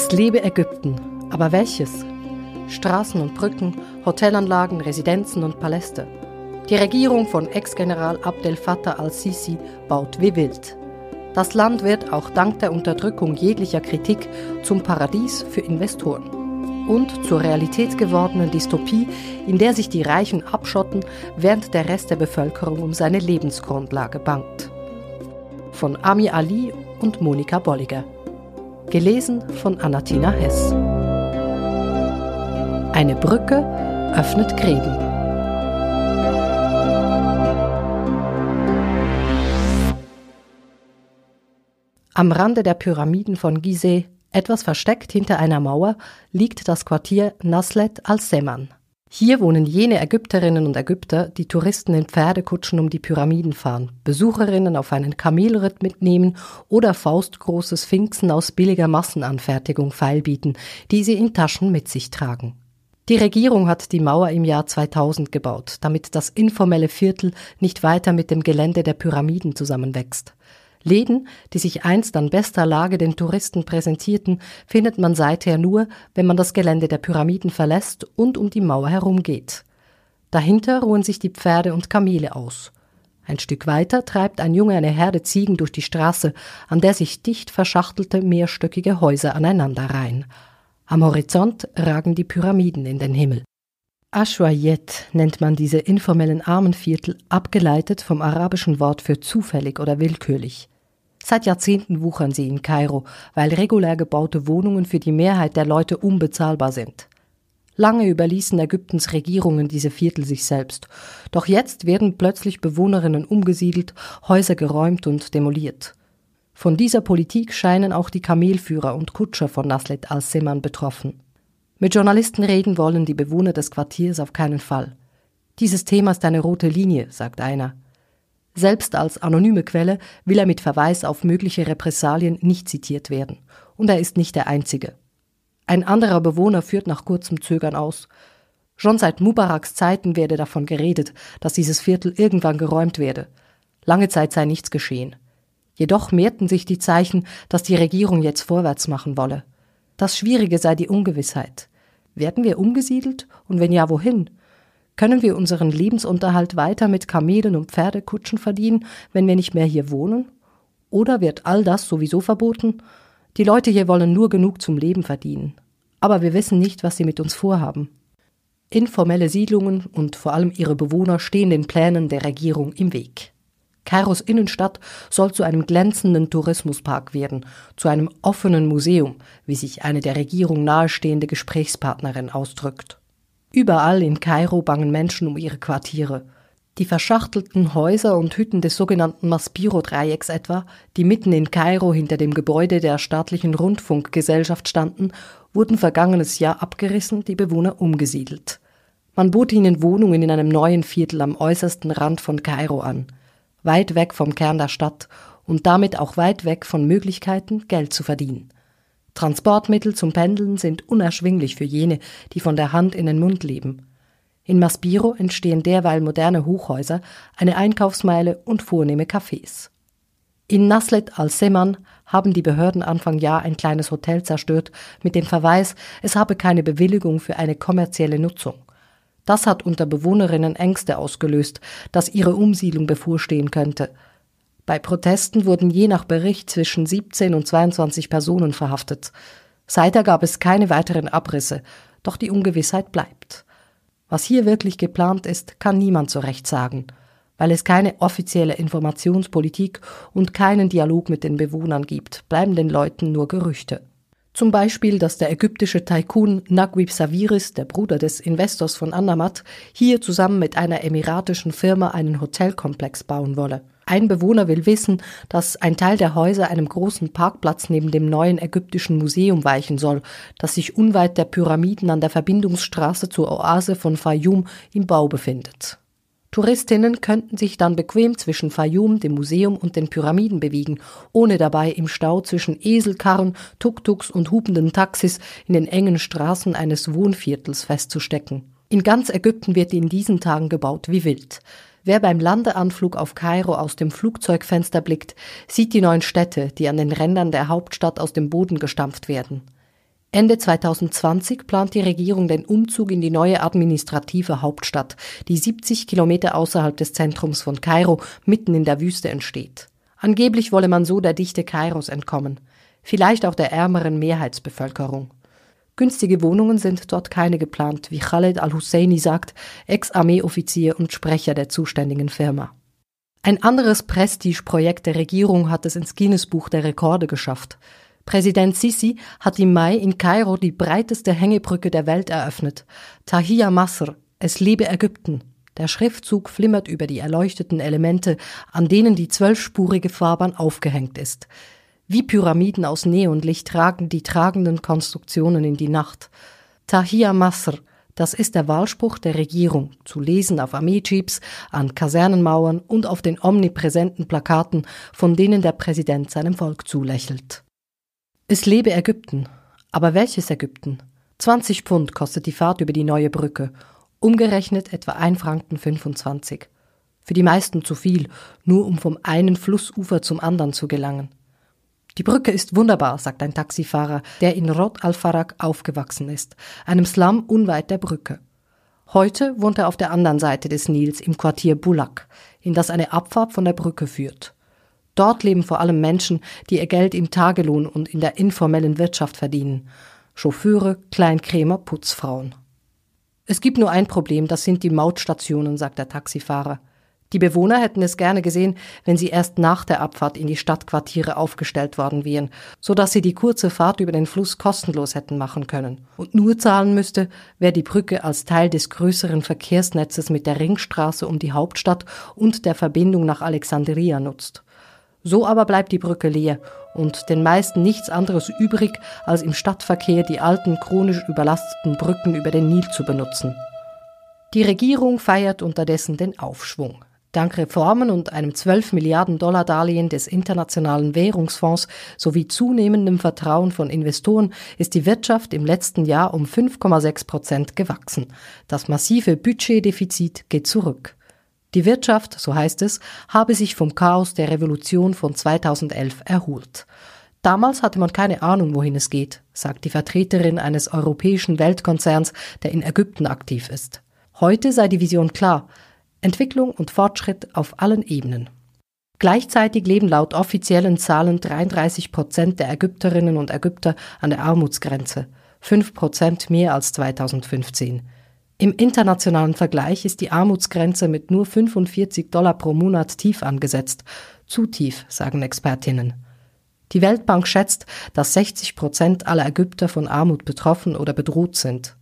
Es lebe Ägypten, aber welches? Straßen und Brücken, Hotelanlagen, Residenzen und Paläste. Die Regierung von Ex-General Abdel Fattah al-Sisi baut wie wild. Das Land wird auch dank der Unterdrückung jeglicher Kritik zum Paradies für Investoren und zur Realität gewordenen Dystopie, in der sich die Reichen abschotten, während der Rest der Bevölkerung um seine Lebensgrundlage bangt. Von Ami Ali und Monika Bolliger. Gelesen von Anatina Hess. Eine Brücke öffnet Gräben. Am Rande der Pyramiden von Gizeh, etwas versteckt hinter einer Mauer, liegt das Quartier Naslet al-Seman. Hier wohnen jene Ägypterinnen und Ägypter, die Touristen in Pferdekutschen um die Pyramiden fahren, Besucherinnen auf einen Kamelritt mitnehmen oder faustgroße Sphinxen aus billiger Massenanfertigung feilbieten, die sie in Taschen mit sich tragen. Die Regierung hat die Mauer im Jahr 2000 gebaut, damit das informelle Viertel nicht weiter mit dem Gelände der Pyramiden zusammenwächst. Läden, die sich einst an bester Lage den Touristen präsentierten, findet man seither nur, wenn man das Gelände der Pyramiden verlässt und um die Mauer herumgeht. Dahinter ruhen sich die Pferde und Kamele aus. Ein Stück weiter treibt ein Junge eine Herde Ziegen durch die Straße, an der sich dicht verschachtelte mehrstöckige Häuser aneinanderreihen. Am Horizont ragen die Pyramiden in den Himmel. Ashwayet nennt man diese informellen Armenviertel, abgeleitet vom arabischen Wort für zufällig oder willkürlich. Seit Jahrzehnten wuchern sie in Kairo, weil regulär gebaute Wohnungen für die Mehrheit der Leute unbezahlbar sind. Lange überließen Ägyptens Regierungen diese Viertel sich selbst. Doch jetzt werden plötzlich Bewohnerinnen umgesiedelt, Häuser geräumt und demoliert. Von dieser Politik scheinen auch die Kamelführer und Kutscher von Naslet al-Seman betroffen. Mit Journalisten reden wollen die Bewohner des Quartiers auf keinen Fall. Dieses Thema ist eine rote Linie, sagt einer. Selbst als anonyme Quelle will er mit Verweis auf mögliche Repressalien nicht zitiert werden. Und er ist nicht der Einzige. Ein anderer Bewohner führt nach kurzem Zögern aus. Schon seit Mubaraks Zeiten werde davon geredet, dass dieses Viertel irgendwann geräumt werde. Lange Zeit sei nichts geschehen. Jedoch mehrten sich die Zeichen, dass die Regierung jetzt vorwärts machen wolle. Das Schwierige sei die Ungewissheit. Werden wir umgesiedelt und wenn ja, wohin? Können wir unseren Lebensunterhalt weiter mit Kamelen und Pferdekutschen verdienen, wenn wir nicht mehr hier wohnen? Oder wird all das sowieso verboten? Die Leute hier wollen nur genug zum Leben verdienen. Aber wir wissen nicht, was sie mit uns vorhaben. Informelle Siedlungen und vor allem ihre Bewohner stehen den Plänen der Regierung im Weg. Kairos Innenstadt soll zu einem glänzenden Tourismuspark werden, zu einem offenen Museum, wie sich eine der Regierung nahestehende Gesprächspartnerin ausdrückt. Überall in Kairo bangen Menschen um ihre Quartiere. Die verschachtelten Häuser und Hütten des sogenannten Maspiro-Dreiecks etwa, die mitten in Kairo hinter dem Gebäude der staatlichen Rundfunkgesellschaft standen, wurden vergangenes Jahr abgerissen, die Bewohner umgesiedelt. Man bot ihnen Wohnungen in einem neuen Viertel am äußersten Rand von Kairo an weit weg vom Kern der Stadt und damit auch weit weg von Möglichkeiten, Geld zu verdienen. Transportmittel zum Pendeln sind unerschwinglich für jene, die von der Hand in den Mund leben. In Maspiro entstehen derweil moderne Hochhäuser, eine Einkaufsmeile und vornehme Cafés. In Naslet al-Seman haben die Behörden Anfang Jahr ein kleines Hotel zerstört, mit dem Verweis, es habe keine Bewilligung für eine kommerzielle Nutzung. Das hat unter Bewohnerinnen Ängste ausgelöst, dass ihre Umsiedlung bevorstehen könnte. Bei Protesten wurden je nach Bericht zwischen 17 und 22 Personen verhaftet. Seither gab es keine weiteren Abrisse, doch die Ungewissheit bleibt. Was hier wirklich geplant ist, kann niemand so recht sagen, weil es keine offizielle Informationspolitik und keinen Dialog mit den Bewohnern gibt, bleiben den Leuten nur Gerüchte. Zum Beispiel, dass der ägyptische Tycoon Naguib Sawiris, der Bruder des Investors von Andermatt, hier zusammen mit einer emiratischen Firma einen Hotelkomplex bauen wolle. Ein Bewohner will wissen, dass ein Teil der Häuser einem großen Parkplatz neben dem neuen ägyptischen Museum weichen soll, das sich unweit der Pyramiden an der Verbindungsstraße zur Oase von Fayum im Bau befindet. Touristinnen könnten sich dann bequem zwischen Fayum, dem Museum und den Pyramiden bewegen, ohne dabei im Stau zwischen Eselkarren, Tuk-Tuks und hupenden Taxis in den engen Straßen eines Wohnviertels festzustecken. In ganz Ägypten wird in diesen Tagen gebaut wie wild. Wer beim Landeanflug auf Kairo aus dem Flugzeugfenster blickt, sieht die neuen Städte, die an den Rändern der Hauptstadt aus dem Boden gestampft werden. Ende 2020 plant die Regierung den Umzug in die neue administrative Hauptstadt, die 70 Kilometer außerhalb des Zentrums von Kairo mitten in der Wüste entsteht. Angeblich wolle man so der Dichte Kairos entkommen, vielleicht auch der ärmeren Mehrheitsbevölkerung. Günstige Wohnungen sind dort keine geplant, wie Khaled al-Husseini sagt, Ex-Armeeoffizier und Sprecher der zuständigen Firma. Ein anderes Prestigeprojekt der Regierung hat es ins Guinness-Buch der Rekorde geschafft. Präsident Sisi hat im Mai in Kairo die breiteste Hängebrücke der Welt eröffnet. Tahia Masr, es lebe Ägypten. Der Schriftzug flimmert über die erleuchteten Elemente, an denen die zwölfspurige Fahrbahn aufgehängt ist. Wie Pyramiden aus Neonlicht tragen die tragenden Konstruktionen in die Nacht. Tahia Masr, das ist der Wahlspruch der Regierung, zu lesen auf Armeejeeps, an Kasernenmauern und auf den omnipräsenten Plakaten, von denen der Präsident seinem Volk zulächelt. Es lebe Ägypten. Aber welches Ägypten? 20 Pfund kostet die Fahrt über die neue Brücke, umgerechnet etwa 1 Franken 25. Für die meisten zu viel, nur um vom einen Flussufer zum anderen zu gelangen. Die Brücke ist wunderbar, sagt ein Taxifahrer, der in Rot al-Farag aufgewachsen ist, einem Slum unweit der Brücke. Heute wohnt er auf der anderen Seite des Nils im Quartier Bulak, in das eine Abfahrt von der Brücke führt. Dort leben vor allem Menschen, die ihr Geld im Tagelohn und in der informellen Wirtschaft verdienen. Chauffeure, Kleinkrämer, Putzfrauen. Es gibt nur ein Problem, das sind die Mautstationen, sagt der Taxifahrer. Die Bewohner hätten es gerne gesehen, wenn sie erst nach der Abfahrt in die Stadtquartiere aufgestellt worden wären, so dass sie die kurze Fahrt über den Fluss kostenlos hätten machen können und nur zahlen müsste, wer die Brücke als Teil des größeren Verkehrsnetzes mit der Ringstraße um die Hauptstadt und der Verbindung nach Alexandria nutzt. So aber bleibt die Brücke leer und den meisten nichts anderes übrig, als im Stadtverkehr die alten chronisch überlasteten Brücken über den Nil zu benutzen. Die Regierung feiert unterdessen den Aufschwung. Dank Reformen und einem 12 Milliarden Dollar Darlehen des Internationalen Währungsfonds sowie zunehmendem Vertrauen von Investoren ist die Wirtschaft im letzten Jahr um 5,6 Prozent gewachsen. Das massive Budgetdefizit geht zurück. Die Wirtschaft, so heißt es, habe sich vom Chaos der Revolution von 2011 erholt. Damals hatte man keine Ahnung, wohin es geht, sagt die Vertreterin eines europäischen Weltkonzerns, der in Ägypten aktiv ist. Heute sei die Vision klar, Entwicklung und Fortschritt auf allen Ebenen. Gleichzeitig leben laut offiziellen Zahlen 33 Prozent der Ägypterinnen und Ägypter an der Armutsgrenze, fünf Prozent mehr als 2015. Im internationalen Vergleich ist die Armutsgrenze mit nur 45 Dollar pro Monat tief angesetzt. Zu tief, sagen Expertinnen. Die Weltbank schätzt, dass 60 Prozent aller Ägypter von Armut betroffen oder bedroht sind.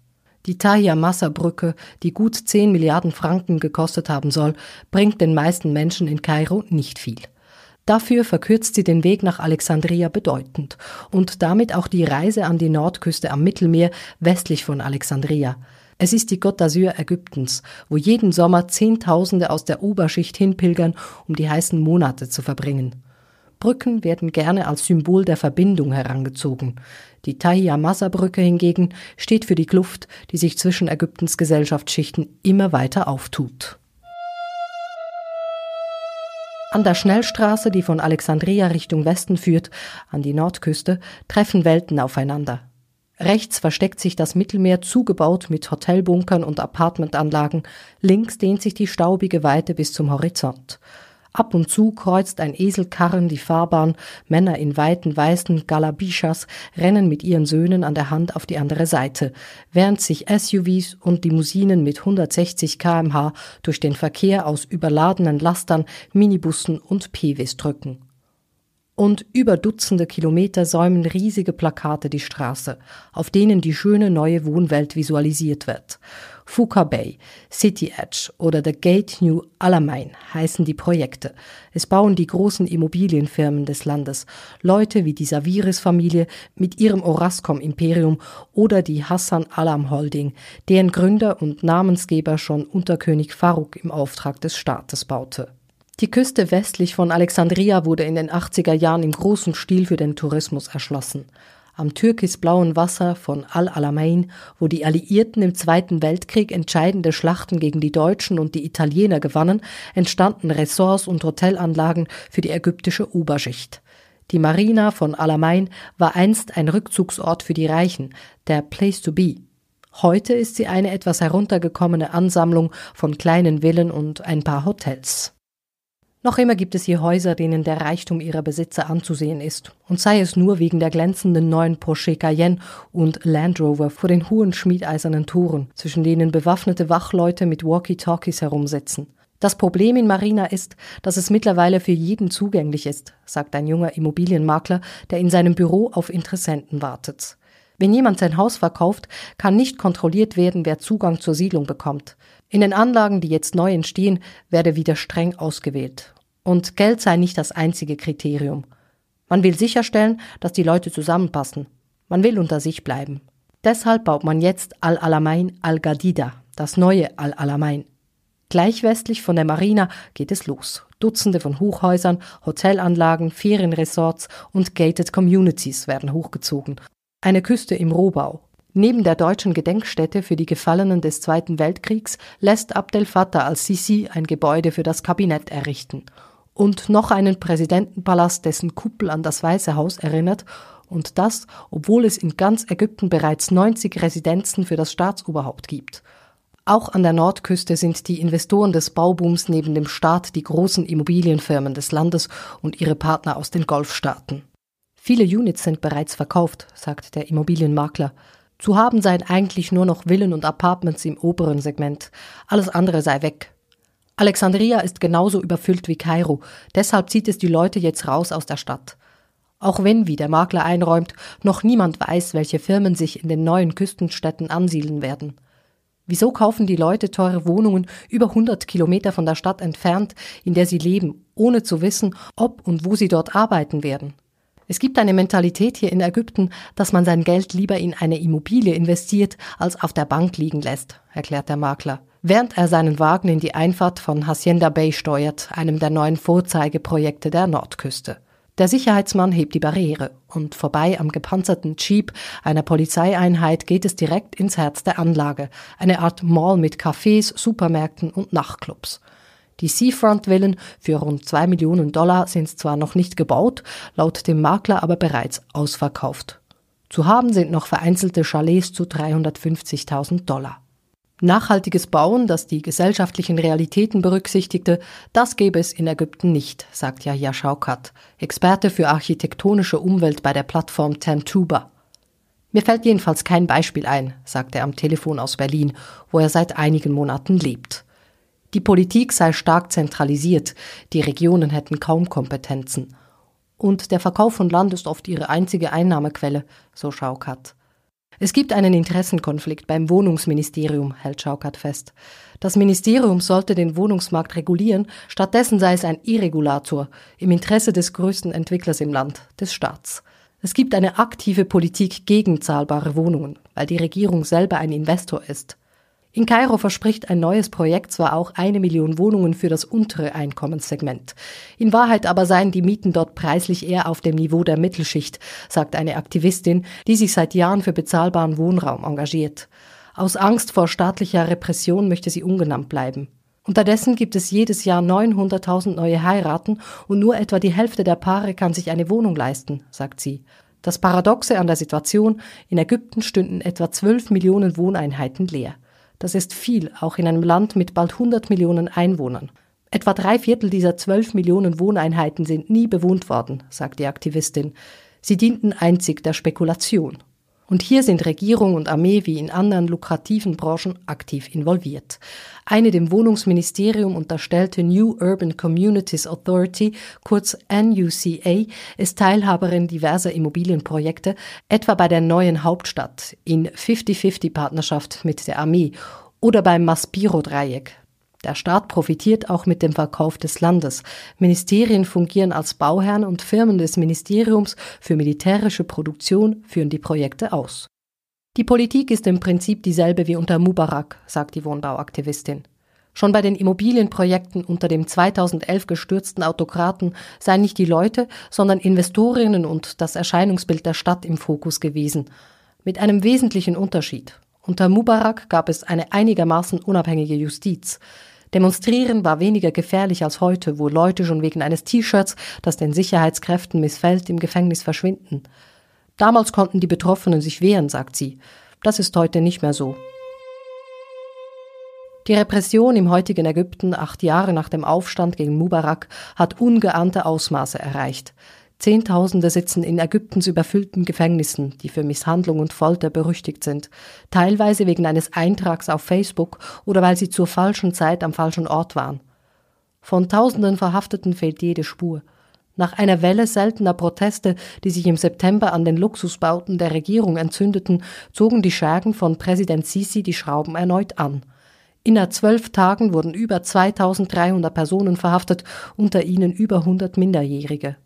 Die Tahia Massa Brücke, die gut 10 Milliarden Franken gekostet haben soll, bringt den meisten Menschen in Kairo nicht viel. Dafür verkürzt sie den Weg nach Alexandria bedeutend und damit auch die Reise an die Nordküste am Mittelmeer westlich von Alexandria. Es ist die Côte d'Azur Ägyptens, wo jeden Sommer Zehntausende aus der Oberschicht hinpilgern, um die heißen Monate zu verbringen. Brücken werden gerne als Symbol der Verbindung herangezogen. Die Tahia Massa Brücke hingegen steht für die Kluft, die sich zwischen Ägyptens Gesellschaftsschichten immer weiter auftut. An der Schnellstraße, die von Alexandria Richtung Westen führt, an die Nordküste, treffen Welten aufeinander. Rechts versteckt sich das Mittelmeer zugebaut mit Hotelbunkern und Apartmentanlagen, links dehnt sich die staubige Weite bis zum Horizont. Ab und zu kreuzt ein Eselkarren die Fahrbahn, Männer in weiten weißen Galabishas rennen mit ihren Söhnen an der Hand auf die andere Seite, während sich SUVs und Limousinen mit 160 kmh durch den Verkehr aus überladenen Lastern, Minibussen und PWs drücken und über Dutzende Kilometer säumen riesige Plakate die Straße, auf denen die schöne neue Wohnwelt visualisiert wird. Fuka Bay, City Edge oder The Gate New Alamein heißen die Projekte. Es bauen die großen Immobilienfirmen des Landes, Leute wie die Saviris-Familie mit ihrem Orascom-Imperium oder die Hassan Alam Holding, deren Gründer und Namensgeber schon unter König Farouk im Auftrag des Staates baute. Die Küste westlich von Alexandria wurde in den 80er Jahren im großen Stil für den Tourismus erschlossen. Am türkisblauen Wasser von Al-Alamein, wo die Alliierten im Zweiten Weltkrieg entscheidende Schlachten gegen die Deutschen und die Italiener gewannen, entstanden Ressorts und Hotelanlagen für die ägyptische Oberschicht. Die Marina von Alamein war einst ein Rückzugsort für die Reichen, der Place to be. Heute ist sie eine etwas heruntergekommene Ansammlung von kleinen Villen und ein paar Hotels. Noch immer gibt es hier Häuser, denen der Reichtum ihrer Besitzer anzusehen ist, und sei es nur wegen der glänzenden neuen Porsche Cayenne und Land Rover vor den hohen schmiedeisernen Toren, zwischen denen bewaffnete Wachleute mit Walkie-Talkies herumsitzen. Das Problem in Marina ist, dass es mittlerweile für jeden zugänglich ist, sagt ein junger Immobilienmakler, der in seinem Büro auf Interessenten wartet. Wenn jemand sein Haus verkauft, kann nicht kontrolliert werden, wer Zugang zur Siedlung bekommt. In den Anlagen, die jetzt neu entstehen, werde wieder streng ausgewählt. Und Geld sei nicht das einzige Kriterium. Man will sicherstellen, dass die Leute zusammenpassen. Man will unter sich bleiben. Deshalb baut man jetzt Al-Alamein Al-Gadida, das neue Al-Alamein. Gleich westlich von der Marina geht es los. Dutzende von Hochhäusern, Hotelanlagen, Ferienresorts und gated Communities werden hochgezogen. Eine Küste im Rohbau. Neben der deutschen Gedenkstätte für die Gefallenen des Zweiten Weltkriegs lässt Abdel Fattah al-Sisi ein Gebäude für das Kabinett errichten und noch einen Präsidentenpalast, dessen Kuppel an das Weiße Haus erinnert, und das, obwohl es in ganz Ägypten bereits 90 Residenzen für das Staatsoberhaupt gibt. Auch an der Nordküste sind die Investoren des Baubooms neben dem Staat die großen Immobilienfirmen des Landes und ihre Partner aus den Golfstaaten. Viele Units sind bereits verkauft, sagt der Immobilienmakler. Zu haben seien eigentlich nur noch Villen und Apartments im oberen Segment. Alles andere sei weg. Alexandria ist genauso überfüllt wie Kairo, deshalb zieht es die Leute jetzt raus aus der Stadt. Auch wenn, wie der Makler einräumt, noch niemand weiß, welche Firmen sich in den neuen Küstenstädten ansiedeln werden. Wieso kaufen die Leute teure Wohnungen über 100 Kilometer von der Stadt entfernt, in der sie leben, ohne zu wissen, ob und wo sie dort arbeiten werden? Es gibt eine Mentalität hier in Ägypten, dass man sein Geld lieber in eine Immobilie investiert, als auf der Bank liegen lässt, erklärt der Makler während er seinen Wagen in die Einfahrt von Hacienda Bay steuert, einem der neuen Vorzeigeprojekte der Nordküste. Der Sicherheitsmann hebt die Barriere und vorbei am gepanzerten Jeep einer Polizeieinheit geht es direkt ins Herz der Anlage, eine Art Mall mit Cafés, Supermärkten und Nachtclubs. Die Seafront-Villen für rund zwei Millionen Dollar sind zwar noch nicht gebaut, laut dem Makler aber bereits ausverkauft. Zu haben sind noch vereinzelte Chalets zu 350.000 Dollar. Nachhaltiges Bauen, das die gesellschaftlichen Realitäten berücksichtigte, das gäbe es in Ägypten nicht, sagt Yahya Schaukat, Experte für architektonische Umwelt bei der Plattform Tantuba. Mir fällt jedenfalls kein Beispiel ein, sagt er am Telefon aus Berlin, wo er seit einigen Monaten lebt. Die Politik sei stark zentralisiert, die Regionen hätten kaum Kompetenzen. Und der Verkauf von Land ist oft ihre einzige Einnahmequelle, so Schaukat. Es gibt einen Interessenkonflikt beim Wohnungsministerium, hält Schaukert fest. Das Ministerium sollte den Wohnungsmarkt regulieren, stattdessen sei es ein Irregulator im Interesse des größten Entwicklers im Land, des Staats. Es gibt eine aktive Politik gegen zahlbare Wohnungen, weil die Regierung selber ein Investor ist. In Kairo verspricht ein neues Projekt zwar auch eine Million Wohnungen für das untere Einkommenssegment. In Wahrheit aber seien die Mieten dort preislich eher auf dem Niveau der Mittelschicht, sagt eine Aktivistin, die sich seit Jahren für bezahlbaren Wohnraum engagiert. Aus Angst vor staatlicher Repression möchte sie ungenannt bleiben. Unterdessen gibt es jedes Jahr 900.000 neue Heiraten und nur etwa die Hälfte der Paare kann sich eine Wohnung leisten, sagt sie. Das Paradoxe an der Situation, in Ägypten stünden etwa 12 Millionen Wohneinheiten leer. Das ist viel, auch in einem Land mit bald 100 Millionen Einwohnern. Etwa drei Viertel dieser 12 Millionen Wohneinheiten sind nie bewohnt worden, sagt die Aktivistin. Sie dienten einzig der Spekulation. Und hier sind Regierung und Armee wie in anderen lukrativen Branchen aktiv involviert. Eine dem Wohnungsministerium unterstellte New Urban Communities Authority, kurz NUCA, ist Teilhaberin diverser Immobilienprojekte, etwa bei der neuen Hauptstadt in 50-50-Partnerschaft mit der Armee oder beim Maspiro-Dreieck, der Staat profitiert auch mit dem Verkauf des Landes. Ministerien fungieren als Bauherren und Firmen des Ministeriums für militärische Produktion führen die Projekte aus. Die Politik ist im Prinzip dieselbe wie unter Mubarak, sagt die Wohnbauaktivistin. Schon bei den Immobilienprojekten unter dem 2011 gestürzten Autokraten seien nicht die Leute, sondern Investorinnen und das Erscheinungsbild der Stadt im Fokus gewesen. Mit einem wesentlichen Unterschied. Unter Mubarak gab es eine einigermaßen unabhängige Justiz. Demonstrieren war weniger gefährlich als heute, wo Leute schon wegen eines T-Shirts, das den Sicherheitskräften missfällt, im Gefängnis verschwinden. Damals konnten die Betroffenen sich wehren, sagt sie. Das ist heute nicht mehr so. Die Repression im heutigen Ägypten, acht Jahre nach dem Aufstand gegen Mubarak, hat ungeahnte Ausmaße erreicht. Zehntausende sitzen in Ägyptens überfüllten Gefängnissen, die für Misshandlung und Folter berüchtigt sind, teilweise wegen eines Eintrags auf Facebook oder weil sie zur falschen Zeit am falschen Ort waren. Von tausenden Verhafteten fehlt jede Spur. Nach einer Welle seltener Proteste, die sich im September an den Luxusbauten der Regierung entzündeten, zogen die Schergen von Präsident Sisi die Schrauben erneut an. Innerhalb zwölf Tagen wurden über 2300 Personen verhaftet, unter ihnen über 100 Minderjährige.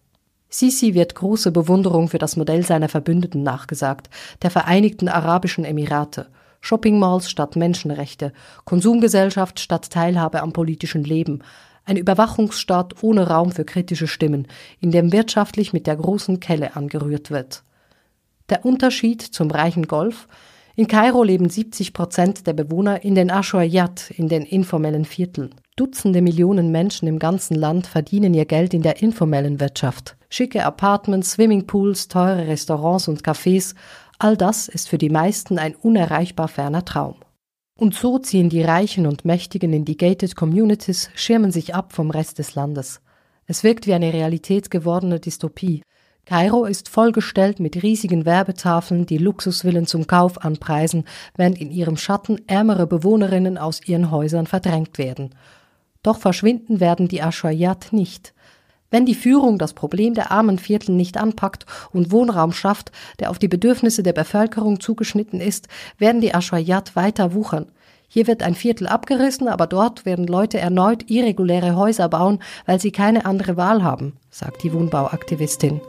Sisi wird große Bewunderung für das Modell seiner Verbündeten nachgesagt, der Vereinigten Arabischen Emirate. Shoppingmalls statt Menschenrechte, Konsumgesellschaft statt Teilhabe am politischen Leben, ein Überwachungsstaat ohne Raum für kritische Stimmen, in dem wirtschaftlich mit der großen Kelle angerührt wird. Der Unterschied zum reichen Golf in Kairo leben 70 Prozent der Bewohner in den Ashoyat, in den informellen Vierteln. Dutzende Millionen Menschen im ganzen Land verdienen ihr Geld in der informellen Wirtschaft. Schicke Apartments, Swimmingpools, teure Restaurants und Cafés, all das ist für die meisten ein unerreichbar ferner Traum. Und so ziehen die Reichen und Mächtigen in die gated Communities, schirmen sich ab vom Rest des Landes. Es wirkt wie eine Realität gewordene Dystopie, Kairo ist vollgestellt mit riesigen Werbetafeln, die Luxusvillen zum Kauf anpreisen, während in ihrem Schatten ärmere Bewohnerinnen aus ihren Häusern verdrängt werden. Doch verschwinden werden die Aschwayat nicht. Wenn die Führung das Problem der armen Viertel nicht anpackt und Wohnraum schafft, der auf die Bedürfnisse der Bevölkerung zugeschnitten ist, werden die Aschwayat weiter wuchern. Hier wird ein Viertel abgerissen, aber dort werden Leute erneut irreguläre Häuser bauen, weil sie keine andere Wahl haben, sagt die Wohnbauaktivistin.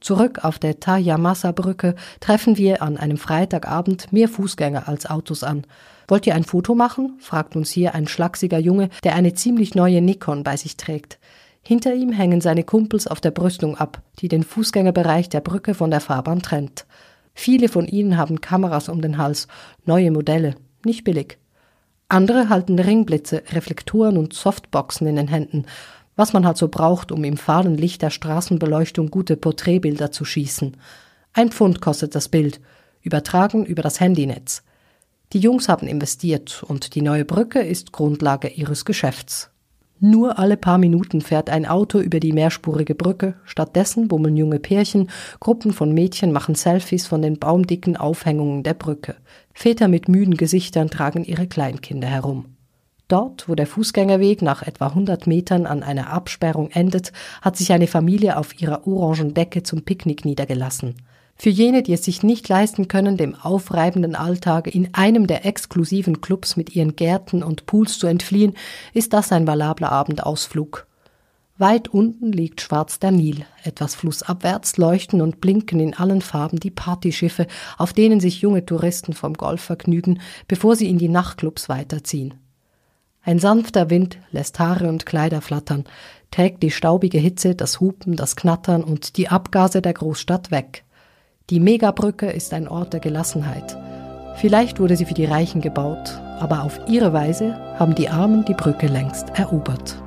Zurück auf der Tajamasa-Brücke treffen wir an einem Freitagabend mehr Fußgänger als Autos an. Wollt ihr ein Foto machen? fragt uns hier ein schlachsiger Junge, der eine ziemlich neue Nikon bei sich trägt. Hinter ihm hängen seine Kumpels auf der Brüstung ab, die den Fußgängerbereich der Brücke von der Fahrbahn trennt. Viele von ihnen haben Kameras um den Hals, neue Modelle, nicht billig. Andere halten Ringblitze, Reflektoren und Softboxen in den Händen was man halt so braucht, um im fahlen Licht der Straßenbeleuchtung gute Porträtbilder zu schießen. Ein Pfund kostet das Bild, übertragen über das Handynetz. Die Jungs haben investiert und die neue Brücke ist Grundlage ihres Geschäfts. Nur alle paar Minuten fährt ein Auto über die mehrspurige Brücke, stattdessen bummeln junge Pärchen, Gruppen von Mädchen machen Selfies von den baumdicken Aufhängungen der Brücke. Väter mit müden Gesichtern tragen ihre Kleinkinder herum. Dort, wo der Fußgängerweg nach etwa 100 Metern an einer Absperrung endet, hat sich eine Familie auf ihrer orangen Decke zum Picknick niedergelassen. Für jene, die es sich nicht leisten können, dem aufreibenden Alltag in einem der exklusiven Clubs mit ihren Gärten und Pools zu entfliehen, ist das ein valabler Abendausflug. Weit unten liegt schwarz der Nil. Etwas flussabwärts leuchten und blinken in allen Farben die Partyschiffe, auf denen sich junge Touristen vom Golf vergnügen, bevor sie in die Nachtclubs weiterziehen. Ein sanfter Wind lässt Haare und Kleider flattern, trägt die staubige Hitze, das Hupen, das Knattern und die Abgase der Großstadt weg. Die Megabrücke ist ein Ort der Gelassenheit. Vielleicht wurde sie für die Reichen gebaut, aber auf ihre Weise haben die Armen die Brücke längst erobert.